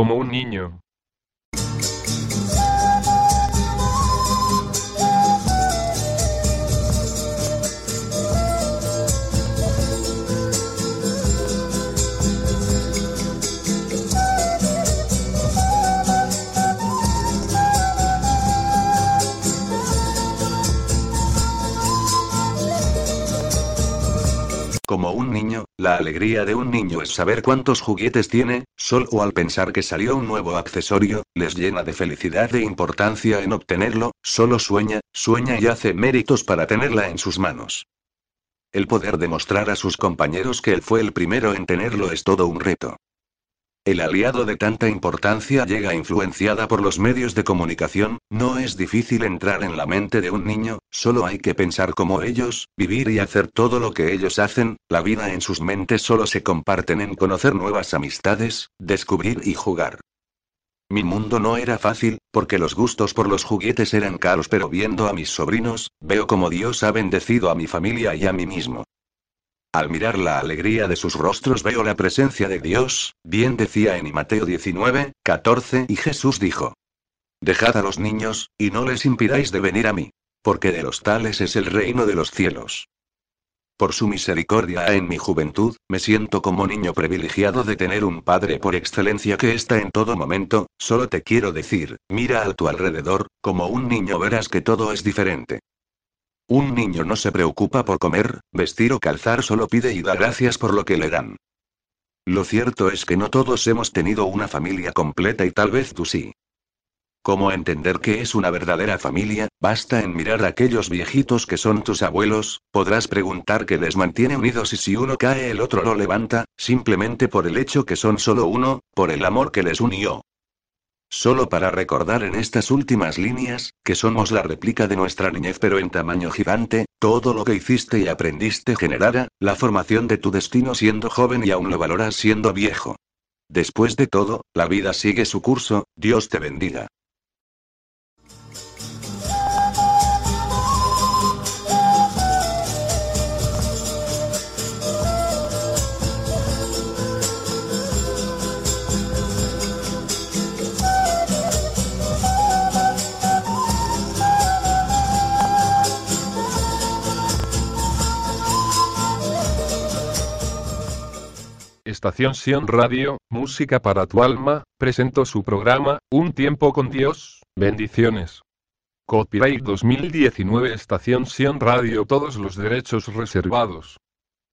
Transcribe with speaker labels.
Speaker 1: como un niño.
Speaker 2: Como un niño, la alegría de un niño es saber cuántos juguetes tiene, solo al pensar que salió un nuevo accesorio, les llena de felicidad e importancia en obtenerlo, solo sueña, sueña y hace méritos para tenerla en sus manos. El poder demostrar a sus compañeros que él fue el primero en tenerlo es todo un reto. El aliado de tanta importancia llega influenciada por los medios de comunicación, no es difícil entrar en la mente de un niño, solo hay que pensar como ellos, vivir y hacer todo lo que ellos hacen, la vida en sus mentes solo se comparten en conocer nuevas amistades, descubrir y jugar. Mi mundo no era fácil, porque los gustos por los juguetes eran caros, pero viendo a mis sobrinos, veo como Dios ha bendecido a mi familia y a mí mismo. Al mirar la alegría de sus rostros veo la presencia de Dios, bien decía en Mateo 19, 14, y Jesús dijo. Dejad a los niños, y no les impidáis de venir a mí, porque de los tales es el reino de los cielos. Por su misericordia en mi juventud, me siento como niño privilegiado de tener un padre por excelencia que está en todo momento, solo te quiero decir, mira a tu alrededor, como un niño verás que todo es diferente. Un niño no se preocupa por comer, vestir o calzar, solo pide y da gracias por lo que le dan. Lo cierto es que no todos hemos tenido una familia completa y tal vez tú sí. ¿Cómo entender qué es una verdadera familia? Basta en mirar a aquellos viejitos que son tus abuelos, podrás preguntar qué les mantiene unidos y si uno cae el otro lo levanta, simplemente por el hecho que son solo uno, por el amor que les unió. Solo para recordar en estas últimas líneas, que somos la réplica de nuestra niñez pero en tamaño gigante, todo lo que hiciste y aprendiste generará, la formación de tu destino siendo joven y aún lo valoras siendo viejo. Después de todo, la vida sigue su curso, Dios te bendiga.
Speaker 1: Estación Sion Radio, Música para tu alma, presentó su programa, Un tiempo con Dios, bendiciones. Copyright 2019 Estación Sion Radio Todos los derechos reservados.